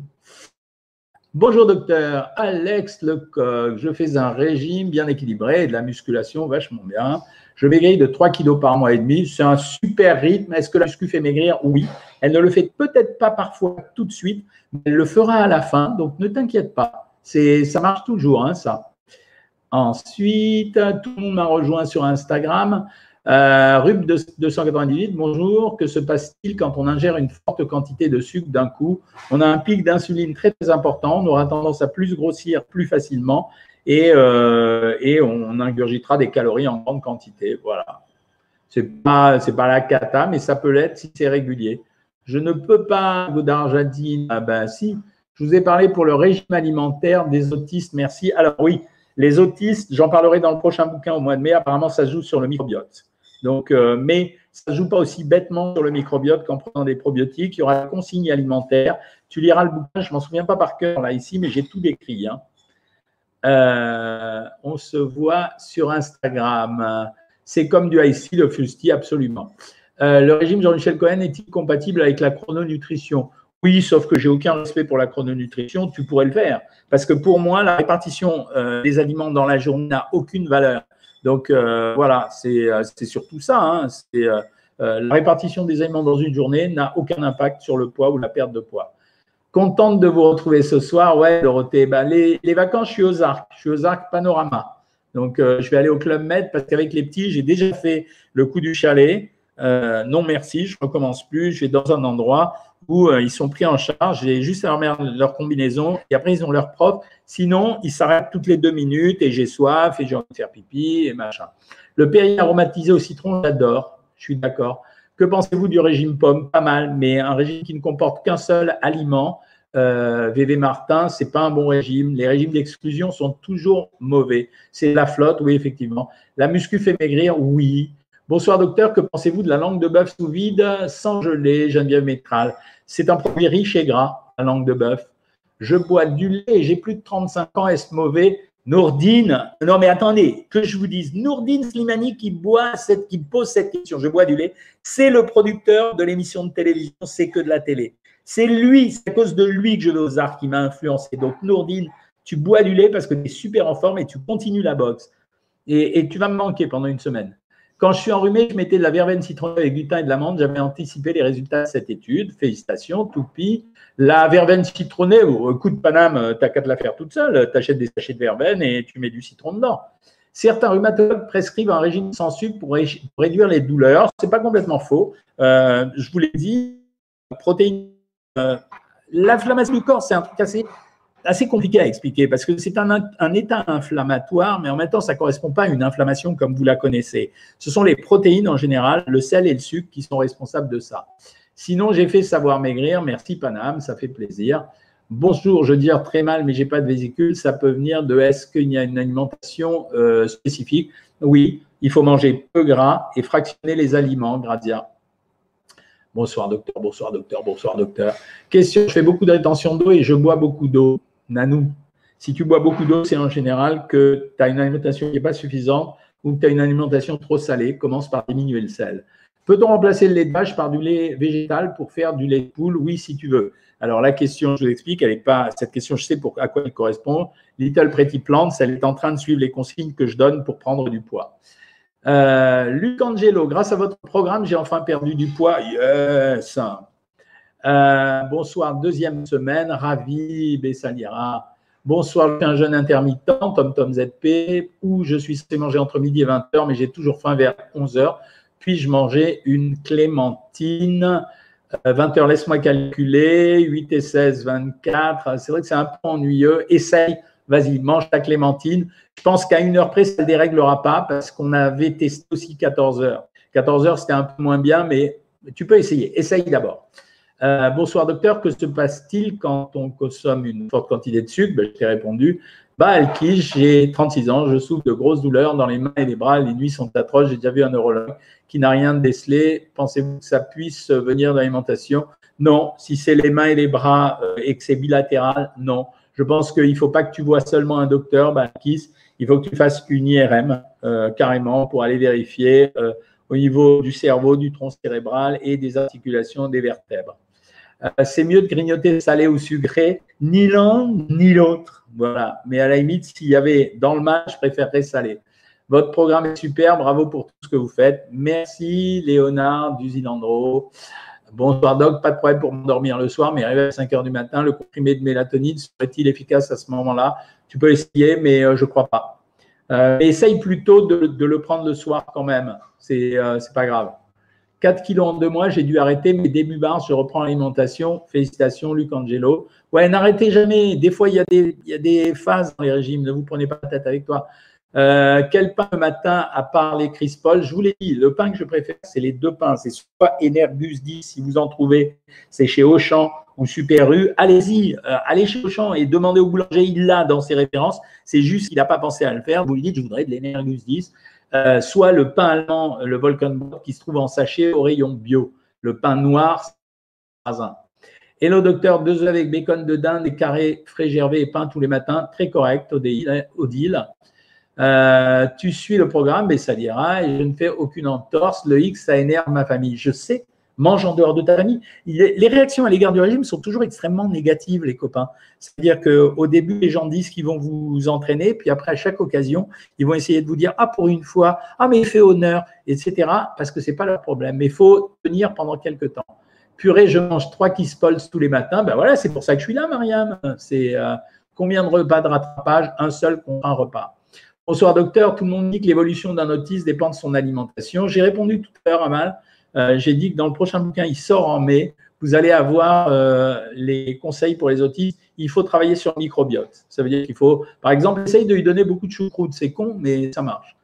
Speaker 1: Bonjour docteur, Alex Lecoq. Je fais un régime bien équilibré et de la musculation vachement bien. Je maigris de 3 kilos par mois et demi. C'est un super rythme. Est-ce que la muscu fait maigrir? Oui. Elle ne le fait peut-être pas parfois tout de suite, mais elle le fera à la fin. Donc ne t'inquiète pas. Ça marche toujours, hein, ça. Ensuite, tout le monde m'a rejoint sur Instagram. Euh, Rub 298, bonjour. Que se passe-t-il quand on ingère une forte quantité de sucre d'un coup? On a un pic d'insuline très important. On aura tendance à plus grossir plus facilement euh, et, on ingurgitera des calories en grande quantité. Voilà. Ce n'est pas, pas la cata, mais ça peut l'être si c'est régulier. Je ne peux pas, Godard Jadine, ah ben si, je vous ai parlé pour le régime alimentaire des autistes, merci. Alors oui, les autistes, j'en parlerai dans le prochain bouquin au mois de mai, apparemment ça joue sur le microbiote. Donc, euh, mais ça ne joue pas aussi bêtement sur le microbiote qu'en prenant des probiotiques. Il y aura la consigne alimentaire. Tu liras le bouquin, je ne m'en souviens pas par cœur là ici, mais j'ai tout décrit. Hein. Euh, on se voit sur Instagram. C'est comme du IC, le Fusti, absolument. Euh, le régime Jean-Michel Cohen est-il compatible avec la chrononutrition? Oui, sauf que j'ai aucun respect pour la chrononutrition. Tu pourrais le faire. Parce que pour moi, la répartition euh, des aliments dans la journée n'a aucune valeur. Donc voilà, c'est surtout ça. Hein. la répartition des aliments dans une journée n'a aucun impact sur le poids ou la perte de poids. Contente de vous retrouver ce soir. Ouais, Dorothée, bah, les, vacances, je suis aux arcs. Je suis aux arcs Panorama. Donc, euh, je vais aller au Club Med parce qu'avec les petits, j'ai déjà fait le coup du chalet. Euh, non, merci, je ne recommence plus. Je vais dans un endroit où euh, ils sont pris en charge. J'ai juste à leur combinaison et après, ils ont leur prof. Sinon, ils s'arrêtent toutes les deux minutes et j'ai soif et j'ai envie de faire pipi et machin. Le Perrier aromatisé au citron, j'adore. Je suis d'accord. Que pensez-vous du régime pomme? Pas mal, mais un régime qui ne comporte qu'un seul aliment. Euh, VV Martin, c'est pas un bon régime. Les régimes d'exclusion sont toujours mauvais. C'est la flotte, oui, effectivement. La muscu fait maigrir, oui. Bonsoir docteur, que pensez-vous de la langue de bœuf sous vide sans gelée, Geneviève Métral? C'est un produit riche et gras, la langue de bœuf. Je bois du lait et j'ai plus de 35 ans, est-ce mauvais? Nourdine, non mais attendez, que je vous dise, Nourdine Slimani qui boit cette, qui pose cette question, je bois du lait, c'est le producteur de l'émission de télévision, c'est que de la télé. C'est lui, c'est à cause de lui que je vais aux arts qui m'a influencé. Donc Nourdine, tu bois du lait parce que tu es super en forme et tu continues la boxe. Et, et tu vas me manquer pendant une semaine. Quand je suis enrhumé, je mettais de la verveine citronnée avec du thym et de l'amande. J'avais anticipé les résultats de cette étude. Félicitations, Toupi. La verveine citronnée, au coup de Paname, euh, tu n'as qu'à te la faire toute seule. Tu achètes des sachets de verveine et tu mets du citron dedans. Certains rhumatologues prescrivent un régime sans sucre pour, réduire les douleurs. Ce n'est pas complètement faux. Euh, je vous l'ai dit, protéines. Euh, l'inflammation du corps, c'est un truc assez assez compliqué à expliquer parce que c'est un, état inflammatoire, mais en même temps, ça ne correspond pas à une inflammation comme vous la connaissez. Ce sont les protéines en général, le sel et le sucre qui sont responsables de ça. Sinon, j'ai fait savoir maigrir. Merci Paname, ça fait plaisir. Bonjour, je dis très mal, mais j'ai pas de vésicule. Ça peut venir de est-ce qu'il y a une alimentation euh, spécifique? Oui, il faut manger peu gras et fractionner les aliments, Gradia. Bonsoir docteur, bonsoir docteur, bonsoir docteur. Question, je fais beaucoup de rétention d'eau et je bois beaucoup d'eau. Nanou, si tu bois beaucoup d'eau, c'est en général que tu as une alimentation qui n'est pas suffisante ou que tu as une alimentation trop salée. Commence par diminuer le sel. Peut-on remplacer le lait de vache par du lait végétal pour faire du lait de poule? Oui, si tu veux. Alors la question, je vous explique, pas cette question, je sais à quoi elle correspond. Little Pretty Plants, elle est en train de suivre les consignes que je donne pour prendre du poids. Euh, Luc Angelo, grâce à votre programme, j'ai enfin perdu du poids. Yes. Euh, bonsoir, deuxième semaine, ravi, Bessalira. Bonsoir, je suis un jeune intermittent, Tom Tom ZP, où je suis censé manger entre midi et 20h, mais j'ai toujours faim vers 11h. Puis-je manger une clémentine? 20h, euh, laisse-moi calculer. 8 et 16, 24. C'est vrai que c'est un peu ennuyeux. Essaye, vas-y, mange ta clémentine. Je pense qu'à une heure près, ça ne déréglera pas parce qu'on avait testé aussi 14 h 14 h c'était un peu moins bien, mais tu peux essayer. Essaye d'abord. Euh, bonsoir docteur, que se passe-t-il quand on consomme une forte quantité de sucre? Ben, Je t'ai répondu. Bah, Alkis, j'ai 36 ans, je souffre de grosses douleurs dans les mains et les bras, les nuits sont atroces. J'ai déjà vu un neurologue qui n'a rien décelé. Pensez-vous que ça puisse venir d'alimentation Non. Si c'est les mains et les bras euh, et que c'est bilatéral, non. Je pense qu'il ne faut pas que tu vois seulement un docteur, Alkis, il faut que tu fasses une IRM euh, carrément pour aller vérifier au niveau du cerveau, du tronc cérébral et des articulations des vertèbres. Euh, c'est mieux de grignoter salé ou sucré, ni l'un ni l'autre. Voilà. Mais à la limite, s'il y avait dans le match, je préférerais salé. Votre programme est super, bravo pour tout ce que vous faites. Merci Léonard du Zilandro. Bonsoir Doc, pas de problème pour m'endormir le soir, mais arrivé à 5 heures du matin, le comprimé de mélatonine serait-il efficace à ce moment-là? Tu peux essayer, mais euh, je ne crois pas. Euh, essaye plutôt de, le prendre le soir quand même. C'est euh, pas grave. 4 kilos en deux mois, j'ai dû arrêter mes débuts bars, je reprends l'alimentation. Félicitations, Luc Angelo. Ouais, n'arrêtez jamais. Des fois, il y, a des, phases dans les régimes. Ne vous prenez pas la tête avec toi. Euh, quel pain le matin à part les Paul? Je vous l'ai dit, le pain que je préfère, c'est les deux pains. C'est soit Energus 10, si vous en trouvez, c'est chez Auchan ou Super U. Allez-y, euh, allez chez Auchan et demandez au boulanger, il l'a dans ses références. C'est juste qu'il n'a pas pensé à le faire. Vous lui dites, je voudrais de l'Energus 10. Euh, soit le pain allemand, le Volkenbrot, qui se trouve en sachet au rayon bio. Le pain noir, sarrasin. Hello docteur, deux œufs avec bacon de dinde, des carrés frais gervais et pain tous les matins, très correct deal. Euh, tu suis le programme, mais ça dira, et je ne fais aucune entorse. Le X, ça énerve ma famille. Je sais, mange en dehors de ta famille. Les réactions à l'égard du régime sont toujours extrêmement négatives, les copains. C'est-à-dire qu'au début, les gens disent qu'ils vont vous entraîner, puis après, à chaque occasion, ils vont essayer de vous dire Ah, pour une fois, ah, mais il fait honneur, etc. Parce que ce n'est pas leur problème. Mais il faut tenir pendant quelques temps. Purée, je mange trois Kispols tous les matins. Ben voilà, c'est pour ça que je suis là, Mariam. C'est euh, combien de repas de rattrapage Un seul contre un repas. Bonsoir docteur, tout le monde dit que l'évolution d'un autiste dépend de son alimentation. J'ai répondu tout à l'heure à mal. Euh, j'ai dit que dans le prochain bouquin, il sort en mai, vous allez avoir euh, les conseils pour les autistes. Il faut travailler sur le microbiote. Ça veut dire qu'il faut, par exemple, essayer de lui donner beaucoup de choucroute. C'est con, mais ça marche.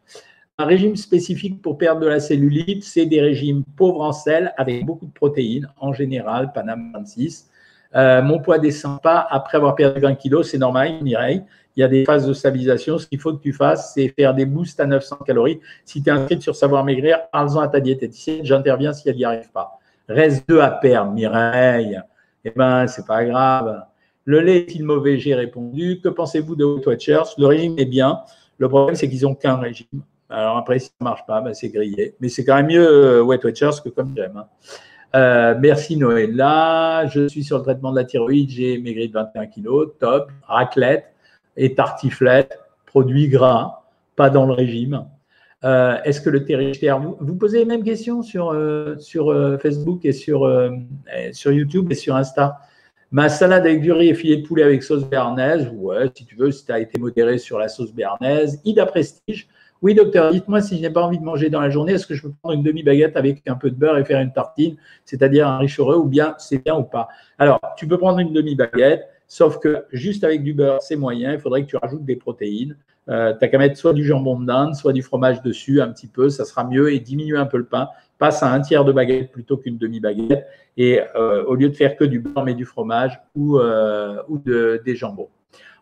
Speaker 1: Un régime spécifique pour perdre de la cellulite, c'est des régimes pauvres en sel avec beaucoup de protéines, en général, Panam 26. Euh, mon poids descend pas après avoir perdu 20 kilos, c'est normal, Mireille il y a des phases de stabilisation. Ce qu'il faut que tu fasses, c'est faire des boosts à 900 calories. Si tu es inscrite sur Savoir Maigrir, parle-en à ta diététicienne. J'interviens si elle n'y arrive pas. Reste deux à perdre, Mireille. Eh bien, c'est pas grave. Le lait est-il mauvais? J'ai répondu. Que pensez-vous de Weight Watchers? Le régime est bien. Le problème, c'est qu'ils n'ont qu'un régime. Alors après, si ça ne marche pas, ben c'est grillé. Mais c'est quand même mieux euh, Weight Watchers que comme j'aime. Hein. Euh, merci Noël. Là, je suis sur le traitement de la thyroïde. J'ai maigri de 21 kg. Top. Raclette et tartiflette, produits gras, pas dans le régime. Euh, est-ce que le territoire, vous, posez les mêmes questions sur, euh, sur euh, Facebook et sur, sur YouTube et sur Insta? Ma salade avec du riz et filet de poulet avec sauce béarnaise, ouais, si tu veux, si tu as été modéré sur la sauce béarnaise. Ida Prestige, oui docteur, dites-moi si je n'ai pas envie de manger dans la journée, est-ce que je peux prendre une demi-baguette avec un peu de beurre et faire une tartine, c'est-à-dire un riche heureux, ou bien c'est bien ou pas? Alors, tu peux prendre une demi-baguette, Sauf que juste avec du beurre, c'est moyen. Il faudrait que tu rajoutes des protéines. Euh, tu n'as qu'à mettre soit du jambon de dinde, soit du fromage dessus un petit peu. Ça sera mieux et diminuer un peu le pain. Passe à un tiers de baguette plutôt qu'une demi-baguette. Et euh, au lieu de faire que du beurre, mais du fromage ou, euh, ou des jambons.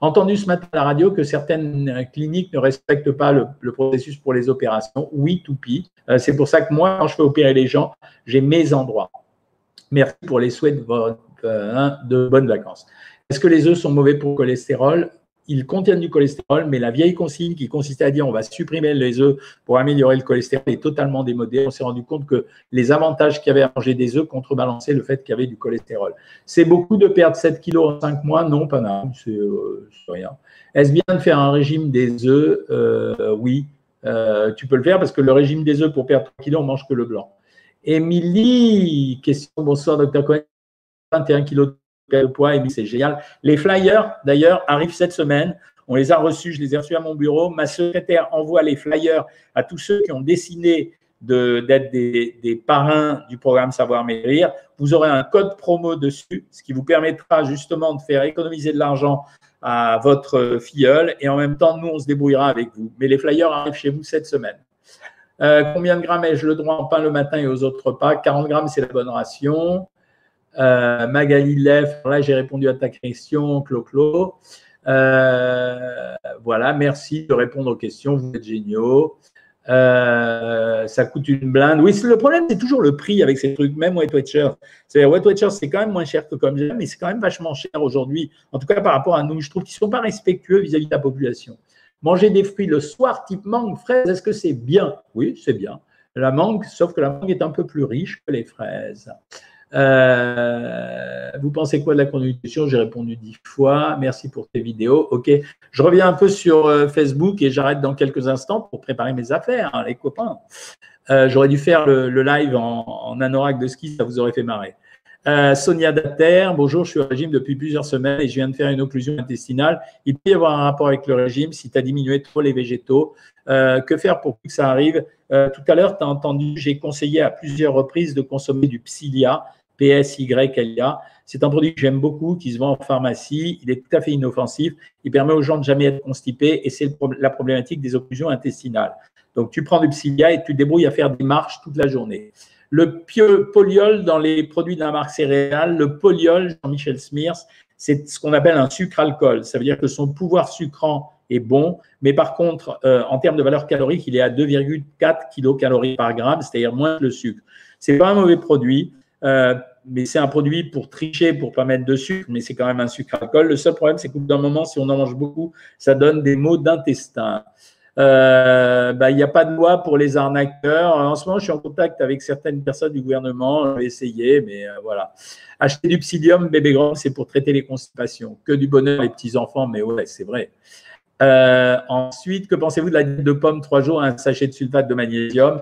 Speaker 1: Entendu ce matin à la radio que certaines cliniques ne respectent pas le, processus pour les opérations. Oui, toupie. c'est pour ça que moi, quand je fais opérer les gens, j'ai mes endroits. Merci pour les souhaits de, de bonnes vacances. Est-ce que les œufs sont mauvais pour le cholestérol? Ils contiennent du cholestérol, mais la vieille consigne qui consistait à dire on va supprimer les œufs pour améliorer le cholestérol est totalement démodée. On s'est rendu compte que les avantages qu'il y avait à manger des œufs contrebalançaient le fait qu'il y avait du cholestérol. C'est beaucoup de perdre 7 kilos en 5 mois? Non, pas mal, c'est euh, rien. Est-ce bien de faire un régime des œufs? Euh, Oui, euh, tu peux le faire parce que le régime des œufs pour perdre 3 kilos, on mange que le blanc. Émilie, question, bonsoir docteur Cohen, 21 kilos de poids, c'est génial. Les flyers, d'ailleurs, arrivent cette semaine. On les a reçus, je les ai reçus à mon bureau. Ma secrétaire envoie les flyers à tous ceux qui ont décidé d'être des, parrains du programme Savoir Maigrir. Vous aurez un code promo dessus, ce qui vous permettra justement de faire économiser de l'argent à votre filleule. Et en même temps, nous, on se débrouillera avec vous. Mais les flyers arrivent chez vous cette semaine. Euh, combien de grammes ai-je? Le droit en pain le matin et aux autres repas 40 grammes, c'est la bonne ration. Magali Leff, là j'ai répondu à ta question, Clo-Clo. voilà, merci de répondre aux questions, vous êtes géniaux. Euh, ça coûte une blinde. Oui, le problème, c'est toujours le prix avec ces trucs, même White Watchers. C'est White Watchers, c'est quand même moins cher que comme j'aime, mais c'est quand même vachement cher aujourd'hui. En tout cas, par rapport à nous, je trouve qu'ils ne sont pas respectueux vis-à-vis de la population. Manger des fruits le soir, type mangue, fraise, est-ce que c'est bien? Oui, c'est bien. La mangue, sauf que la mangue est un peu plus riche que les fraises. Euh, vous pensez quoi de la conduction J'ai répondu dix fois. Merci pour tes vidéos. Ok, je reviens un peu sur euh, Facebook et j'arrête dans quelques instants pour préparer mes affaires, hein, les copains. Euh, j'aurais dû faire le, live en, anorak de ski, ça vous aurait fait marrer. Sonia Dater, bonjour, je suis au régime depuis plusieurs semaines et je viens de faire une occlusion intestinale. Il peut y avoir un rapport avec le régime si tu as diminué trop les végétaux. que faire pour que ça arrive? Tout à l'heure, tu as entendu, j'ai conseillé à plusieurs reprises de consommer du psyllia. PSYLA. C'est un produit que j'aime beaucoup, qui se vend en pharmacie. Il est tout à fait inoffensif. Il permet aux gens de jamais être constipés et c'est la problématique des occlusions intestinales. Donc, tu prends du psyllia et tu débrouilles à faire des marches toute la journée. Le poliol dans les produits de la marque céréale, le poliol, Jean-Michel Smears, c'est ce qu'on appelle un sucre-alcool. Ça veut dire que son pouvoir sucrant est bon, mais par contre, euh, en termes de valeur calorique, il est à 2,4 kcal par gramme, c'est-à-dire moins que le sucre. C'est pas un mauvais produit. Euh, mais c'est un produit pour tricher, pour pas mettre de sucre, mais c'est quand même un sucre alcool. Le seul problème, c'est qu'au bout d'un moment, si on en mange beaucoup, ça donne des maux d'intestin. Euh, bah, il n'y a pas de loi pour les arnaqueurs. En ce moment, je suis en contact avec certaines personnes du gouvernement. Je vais essayer, mais euh, voilà. Acheter du psyllium bébé grand, c'est pour traiter les constipations. Que du bonheur, les petits-enfants, mais ouais, c'est vrai. ensuite, que pensez-vous de la diète de pommes trois jours, un sachet de sulfate de magnésium?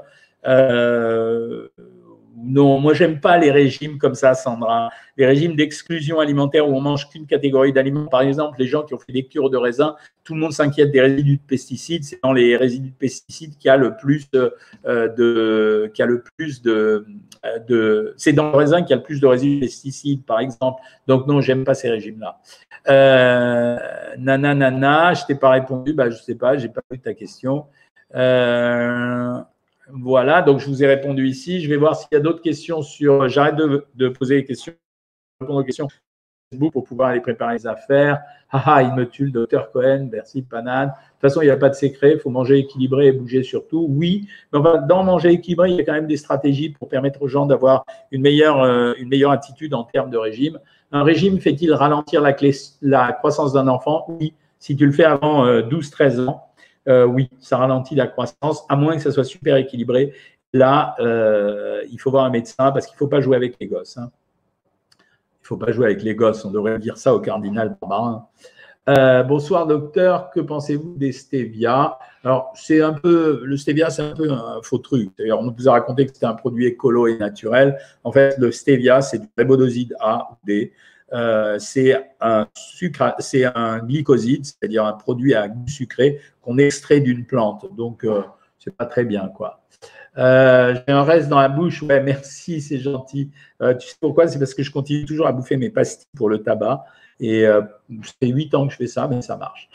Speaker 1: Non, moi j'aime pas les régimes comme ça, Sandra. Les régimes d'exclusion alimentaire où on mange qu'une catégorie d'aliments. Par exemple, les gens qui ont fait des cures de raisin, tout le monde s'inquiète des résidus de pesticides. C'est dans les résidus de pesticides qu'il y a le plus de, euh, a le plus de, euh, c'est dans le raisin qu'il y a le plus de résidus de pesticides, par exemple. Donc non, j'aime pas ces régimes-là. Euh, nana, nana, je t'ai pas répondu. Bah, je sais pas, j'ai pas vu ta question. Euh, voilà, donc je vous ai répondu ici. Je vais voir s'il y a d'autres questions sur. J'arrête de, poser les questions, répondre aux questions Facebook pour pouvoir aller préparer les affaires. Ah, ah il me tue le docteur Cohen, merci Panade. De toute façon, il n'y a pas de secret, il faut manger équilibré et bouger surtout. Oui, mais dans manger équilibré, il y a quand même des stratégies pour permettre aux gens d'avoir une meilleure, euh, une meilleure attitude en termes de régime. Un régime fait-il ralentir la, la croissance d'un enfant? Oui, si tu le fais avant 12-13 euh, ans. Euh, oui, ça ralentit la croissance, à moins que ça soit super équilibré. Là, euh, il faut voir un médecin parce qu'il ne faut pas jouer avec les gosses. Hein. Il ne faut pas jouer avec les gosses. On devrait dire ça au cardinal Barbarin. Euh, bonsoir docteur, que pensez-vous des stevia? Alors c'est un peu le stevia, c'est un peu un faux truc. D'ailleurs, on nous a raconté que c'était un produit écolo et naturel. En fait, le stevia, c'est du riboside A ou D. Euh, c'est un c'est un glycoside, c'est-à-dire un produit à goût sucré qu'on extrait d'une plante. Donc, euh, c'est pas très bien, quoi. Euh, j'ai un reste dans la bouche. Ouais, merci, c'est gentil. tu sais pourquoi? C'est parce que je continue toujours à bouffer mes pastilles pour le tabac. Et ça fait 8 ans que je fais ça, mais ça marche.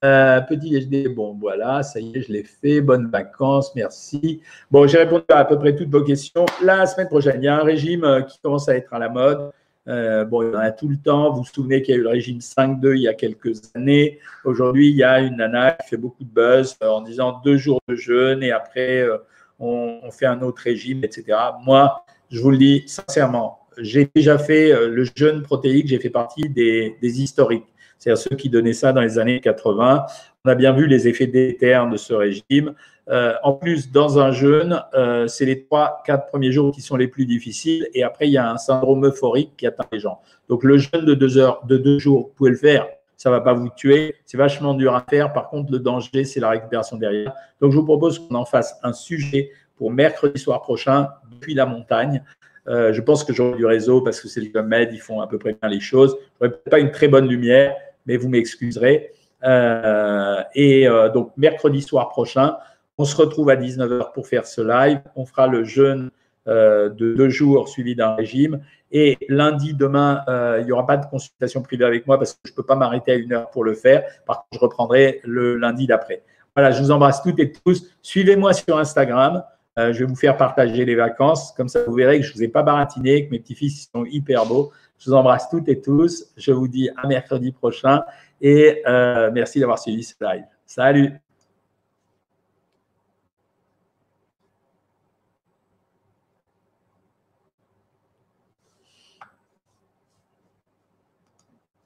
Speaker 1: petit déjeuner, bon voilà, ça y est, je l'ai fait. Bonnes vacances, merci. Bon, j'ai répondu à à peu près toutes vos questions. La semaine prochaine, il y a un régime qui commence à être à la mode. Euh, bon, il y en a tout le temps. Vous vous souvenez qu'il y a eu le régime 5-2 il y a quelques années. Aujourd'hui, il y a une nana qui fait beaucoup de buzz euh, en disant deux jours de jeûne et après, euh, on, fait un autre régime, etc. Moi, je vous le dis sincèrement, j'ai déjà fait le jeûne protéique, j'ai fait partie des, des historiques, c'est-à-dire ceux qui donnaient ça dans les années 80. On a bien vu les effets délétères de ce régime. Euh, en plus, dans un jeûne, euh, c'est les trois, quatre premiers jours qui sont les plus difficiles. Et après, il y a un syndrome euphorique qui atteint les gens. Donc, le jeûne de deux heures, de deux jours, vous pouvez le faire. Ça ne va pas vous tuer. C'est vachement dur à faire. Par contre, le danger, c'est la récupération derrière. Donc, je vous propose qu'on en fasse un sujet pour mercredi soir prochain depuis la montagne. Euh, je pense que j'aurai du réseau parce que c'est le Med, ils font à peu près bien les choses. Je n'aurai pas une très bonne lumière, mais vous m'excuserez. et donc, mercredi soir prochain, on se retrouve à 19h pour faire ce live. On fera le jeûne euh, de deux jours suivi d'un régime. Et lundi, demain, euh, il n'y aura pas de consultation privée avec moi parce que je ne peux pas m'arrêter à une heure pour le faire. Par contre, je reprendrai le lundi d'après. Voilà, je vous embrasse toutes et tous. Suivez-moi sur Instagram. je vais vous faire partager les vacances. Comme ça, vous verrez que je ne vous ai pas baratiné, que mes petits-fils sont hyper beaux. Je vous embrasse toutes et tous. Je vous dis à mercredi prochain et merci d'avoir suivi ce live. Salut